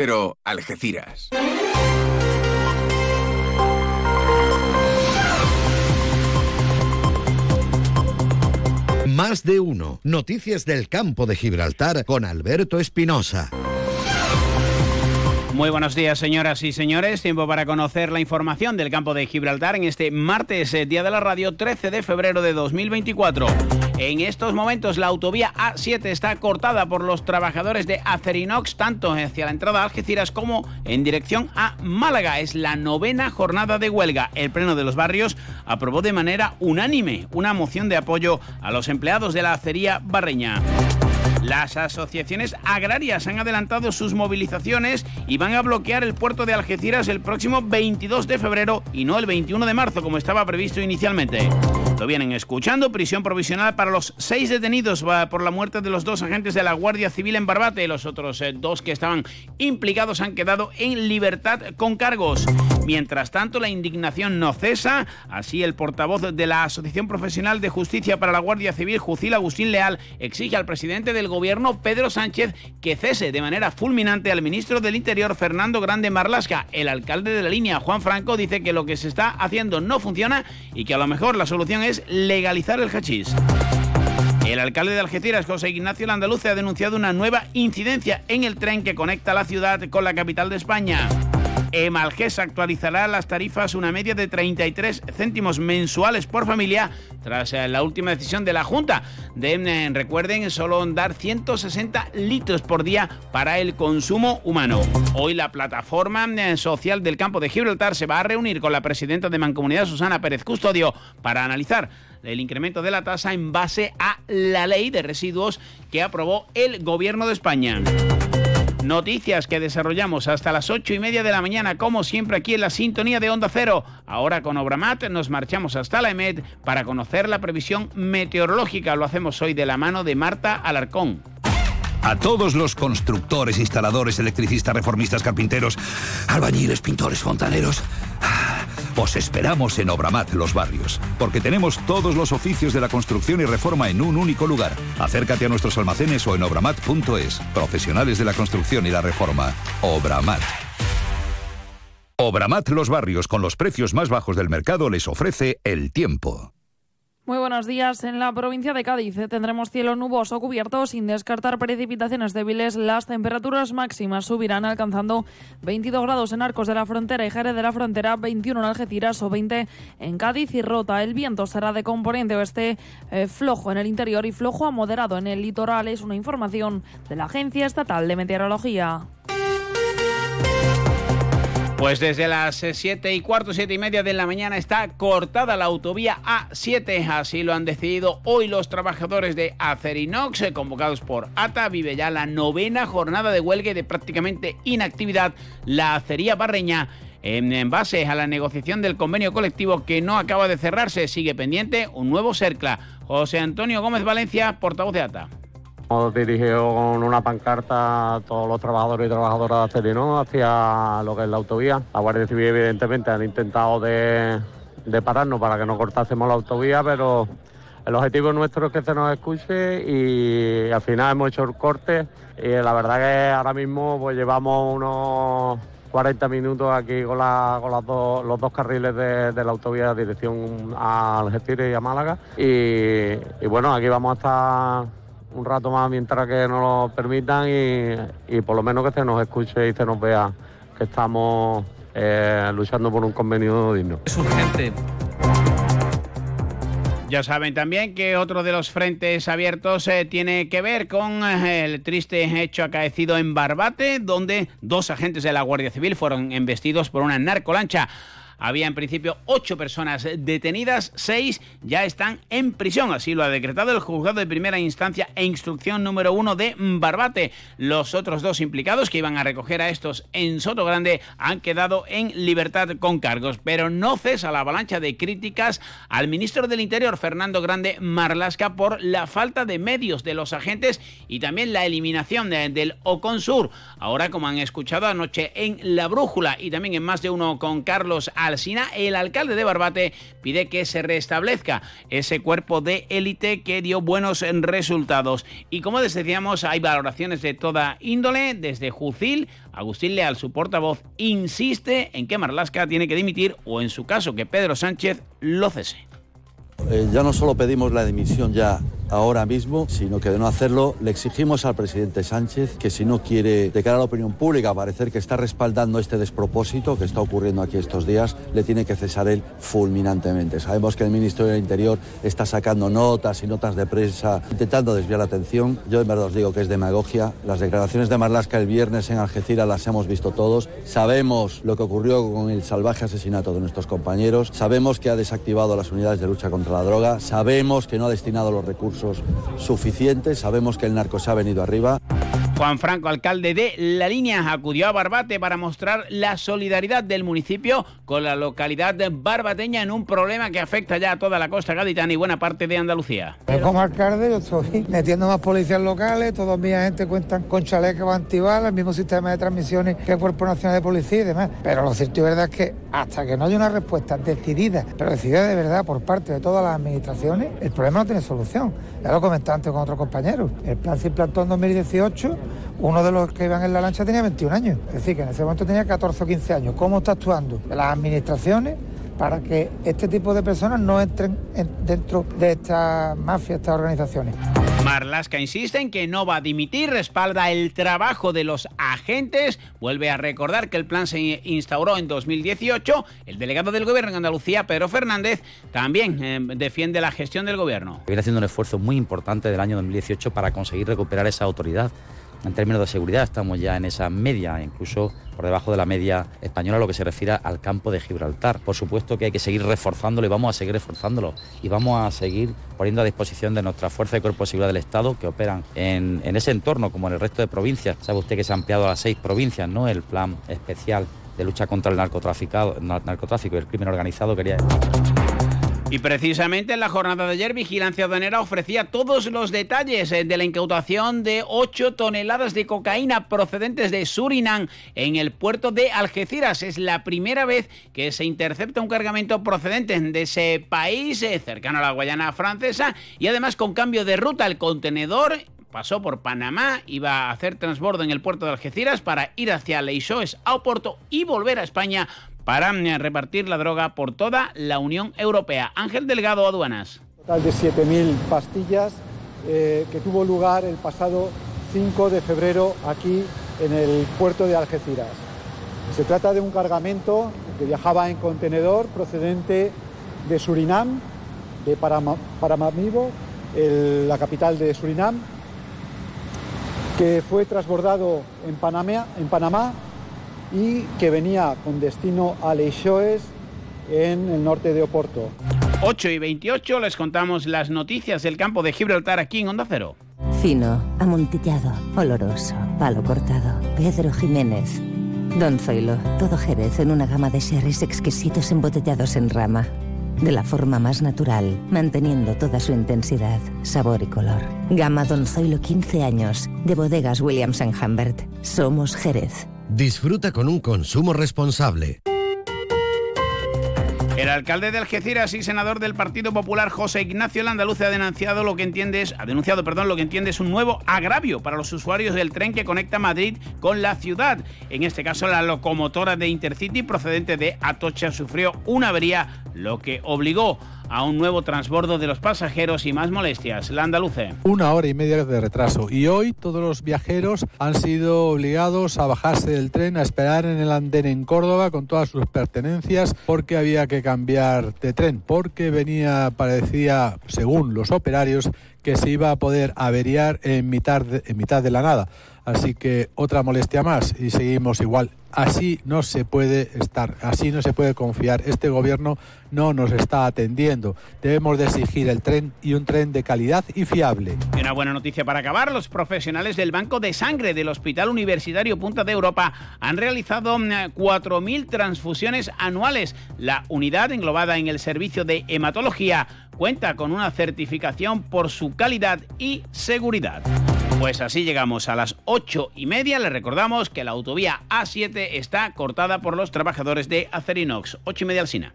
pero Algeciras. Más de uno. Noticias del campo de Gibraltar con Alberto Espinosa. Muy buenos días, señoras y señores. Tiempo para conocer la información del campo de Gibraltar en este martes, eh, día de la radio, 13 de febrero de 2024. En estos momentos la autovía A7 está cortada por los trabajadores de Acerinox, tanto hacia la entrada a Algeciras como en dirección a Málaga. Es la novena jornada de huelga. El Pleno de los Barrios aprobó de manera unánime una moción de apoyo a los empleados de la acería barreña. Las asociaciones agrarias han adelantado sus movilizaciones y van a bloquear el puerto de Algeciras el próximo 22 de febrero y no el 21 de marzo como estaba previsto inicialmente. Lo vienen escuchando, prisión provisional para los seis detenidos por la muerte de los dos agentes de la Guardia Civil en Barbate. Los otros eh, dos que estaban implicados han quedado en libertad con cargos. Mientras tanto, la indignación no cesa. Así, el portavoz de la Asociación Profesional de Justicia para la Guardia Civil, Jucil Agustín Leal, exige al presidente del gobierno, Pedro Sánchez, que cese de manera fulminante al ministro del Interior, Fernando Grande Marlasca. El alcalde de la línea, Juan Franco, dice que lo que se está haciendo no funciona y que a lo mejor la solución es legalizar el hachís. El alcalde de Algeciras, José Ignacio Landaluce, ha denunciado una nueva incidencia en el tren que conecta la ciudad con la capital de España. Emalges actualizará las tarifas una media de 33 céntimos mensuales por familia tras eh, la última decisión de la Junta de, eh, recuerden, solo dar 160 litros por día para el consumo humano. Hoy la plataforma eh, social del campo de Gibraltar se va a reunir con la presidenta de Mancomunidad, Susana Pérez Custodio, para analizar el incremento de la tasa en base a la ley de residuos que aprobó el Gobierno de España. Noticias que desarrollamos hasta las ocho y media de la mañana, como siempre aquí en la sintonía de Onda Cero. Ahora con Obramat nos marchamos hasta la EMED para conocer la previsión meteorológica. Lo hacemos hoy de la mano de Marta Alarcón. A todos los constructores, instaladores, electricistas, reformistas, carpinteros, albañiles, pintores, fontaneros. Os esperamos en Obramat Los Barrios, porque tenemos todos los oficios de la construcción y reforma en un único lugar. Acércate a nuestros almacenes o en obramat.es. Profesionales de la construcción y la reforma. Obramat. Obramat Los Barrios, con los precios más bajos del mercado, les ofrece el tiempo. Muy buenos días. En la provincia de Cádiz eh, tendremos cielo nuboso cubierto sin descartar precipitaciones débiles. Las temperaturas máximas subirán alcanzando 22 grados en Arcos de la Frontera y Jerez de la Frontera, 21 en Algeciras o 20 en Cádiz y Rota. El viento será de componente oeste eh, flojo en el interior y flojo a moderado en el litoral. Es una información de la Agencia Estatal de Meteorología. Pues desde las 7 eh, y cuarto, 7 y media de la mañana está cortada la autovía A7. Así lo han decidido hoy los trabajadores de Acerinox, eh, convocados por ATA. Vive ya la novena jornada de huelga de prácticamente inactividad la acería barreña. En base a la negociación del convenio colectivo que no acaba de cerrarse, sigue pendiente un nuevo CERCLA. José Antonio Gómez Valencia, portavoz de ATA. Hemos dirigido con una pancarta a todos los trabajadores y trabajadoras de Acerino hacia lo que es la autovía. La Guardia Civil evidentemente han intentado de, pararnos para que no cortásemos la autovía, pero el objetivo nuestro es que se nos escuche y al final hemos hecho el corte y la verdad que ahora mismo pues llevamos unos 40 minutos aquí con, los dos carriles de, la autovía de dirección a Algeciras y a Málaga y, y bueno, aquí vamos a estar un rato más mientras que nos lo permitan y, por lo menos que se nos escuche y se nos vea que estamos eh, luchando por un convenio digno. Es urgente. Ya saben también que otro de los frentes abiertos eh, tiene que ver con eh, el triste hecho acaecido en Barbate, donde dos agentes de la Guardia Civil fueron embestidos por una narcolancha. Había en principio ocho personas detenidas, seis ya están en prisión. Así lo ha decretado el juzgado de primera instancia e instrucción número uno de Barbate. Los otros dos implicados que iban a recoger a estos en Soto Grande han quedado en libertad con cargos. Pero no cesa la avalancha de críticas al ministro del Interior, Fernando Grande Marlasca, por la falta de medios de los agentes y también la eliminación del Oconsur. Ahora, como han escuchado anoche en La Brújula y también en más de uno con Carlos Al Alsina, el alcalde de Barbate pide que se restablezca ese cuerpo de élite que dio buenos resultados. Y como decíamos, hay valoraciones de toda índole, desde Jucil, Agustín Leal, su portavoz, insiste en que Marlasca tiene que dimitir o en su caso que Pedro Sánchez lo cese. Eh, ya no solo pedimos la dimisión ya ahora mismo, sino que de no hacerlo le exigimos al presidente Sánchez que si no quiere de cara a la opinión pública parecer que está respaldando este despropósito que está ocurriendo aquí estos días, le tiene que cesar él fulminantemente. Sabemos que el Ministerio del Interior está sacando notas y notas de prensa intentando desviar la atención. Yo en verdad os digo que es demagogia. Las declaraciones de Marlasca el viernes en Algeciras las hemos visto todos. Sabemos lo que ocurrió con el salvaje asesinato de nuestros compañeros. Sabemos que ha desactivado las unidades de lucha contra la droga. Sabemos que no ha destinado los recursos suficientes. Sabemos que el narco se ha venido arriba. Juan Franco, alcalde de La Línea, acudió a Barbate para mostrar la solidaridad del municipio con la localidad barbateña en un problema que afecta ya a toda la costa gaditana y buena parte de Andalucía. como alcalde yo estoy metiendo más policías locales, todos mi gente cuentan con chalecos antibalas, el mismo sistema de transmisiones que el Cuerpo Nacional de Policía y demás. Pero lo cierto y verdad es que hasta que no haya una respuesta decidida, pero decidida de verdad por parte de todas las administraciones, el problema no tiene solución. Ya lo comenté antes con otros compañeros. El plan se implantó en 2018 uno de los que iban en la lancha tenía 21 años, es decir, que en ese momento tenía 14 o 15 años. ¿Cómo está actuando las administraciones para que este tipo de personas no entren dentro de estas mafias, estas organizaciones? Marlasca insiste en que no va a dimitir, respalda el trabajo de los agentes, vuelve a recordar que el plan se instauró en 2018. El delegado del gobierno en Andalucía, Pedro Fernández, también eh, defiende la gestión del gobierno. Viene haciendo un esfuerzo muy importante del año 2018 para conseguir recuperar esa autoridad en términos de seguridad estamos ya en esa media, incluso por debajo de la media española, lo que se refiere al campo de Gibraltar. Por supuesto que hay que seguir reforzándolo y vamos a seguir reforzándolo y vamos a seguir poniendo a disposición de nuestra fuerza de cuerpo de seguridad del Estado que operan en, ese entorno como en el resto de provincias. Sabe usted que se ha ampliado a las seis provincias, ¿no? El plan especial de lucha contra el narcotráfico, y el crimen organizado quería y precisamente en la jornada de ayer, Vigilancia Aduanera ofrecía todos los detalles eh, de la incautación de 8 toneladas de cocaína procedentes de Surinam en el puerto de Algeciras. Es la primera vez que se intercepta un cargamento procedente de ese país eh, cercano a la Guayana francesa y además con cambio de ruta el contenedor pasó por Panamá, iba a hacer transbordo en el puerto de Algeciras para ir hacia Leixoes a Oporto y volver a España para mm, repartir la droga por toda la Unión Europea. Ángel Delgado, aduanas. Total de 7.000 pastillas eh, que tuvo lugar el pasado 5 de febrero aquí en el puerto de Algeciras. Se trata de un cargamento que viajaba en contenedor procedente de Surinam, de Paramaribo, la capital de Surinam, que fue transbordado en Panamá y que venía con destino a Leixoes en el norte de Oporto. 8 y 28 les contamos las noticias del campo de Gibraltar aquí en Onda Cero. Fino, amontillado, oloroso, palo cortado. Pedro Jiménez. Don Zoilo, todo Jerez en una gama de sherries exquisitos embotellados en rama. De la forma más natural, manteniendo toda su intensidad, sabor y color. Gama Don Zoilo 15 años, de bodegas Williams ⁇ Humbert. Somos Jerez. Disfruta con un consumo responsable. El alcalde de Algeciras y senador del Partido Popular José Ignacio Landaluce ha denunciado lo que entiende es, ha denunciado, perdón, lo que entiende es un nuevo agravio para los usuarios del tren que conecta Madrid con la ciudad. En este caso, la locomotora de Intercity procedente de Atocha sufrió una avería, lo que obligó un nuevo transbordo de los pasajeros y más molestias. La andaluce. Una hora y media de retraso y hoy todos los viajeros han sido obligados a bajarse del tren, a esperar en el andén en Córdoba con todas sus pertenencias porque había que cambiar de tren, porque venía, parecía, según los operarios, que se iba a poder averiar en mitad en mitad de la nada. Así que otra molestia más y seguimos igual. Así no se puede estar, así no se puede confiar. Este gobierno no nos está atendiendo. Debemos de exigir el tren y un tren de calidad y fiable. Una buena noticia para acabar. Los profesionales del Banco de Sangre del Hospital Universitario Punta de Europa han realizado 4.000 mm, transfusiones anuales. La unidad englobada en el servicio de hematología cuenta con una certificación por su calidad y seguridad. Pues así llegamos a las ocho y media. Les recordamos que la autovía A7 está cortada por los trabajadores de Acerinox. Ocho y media al Sina.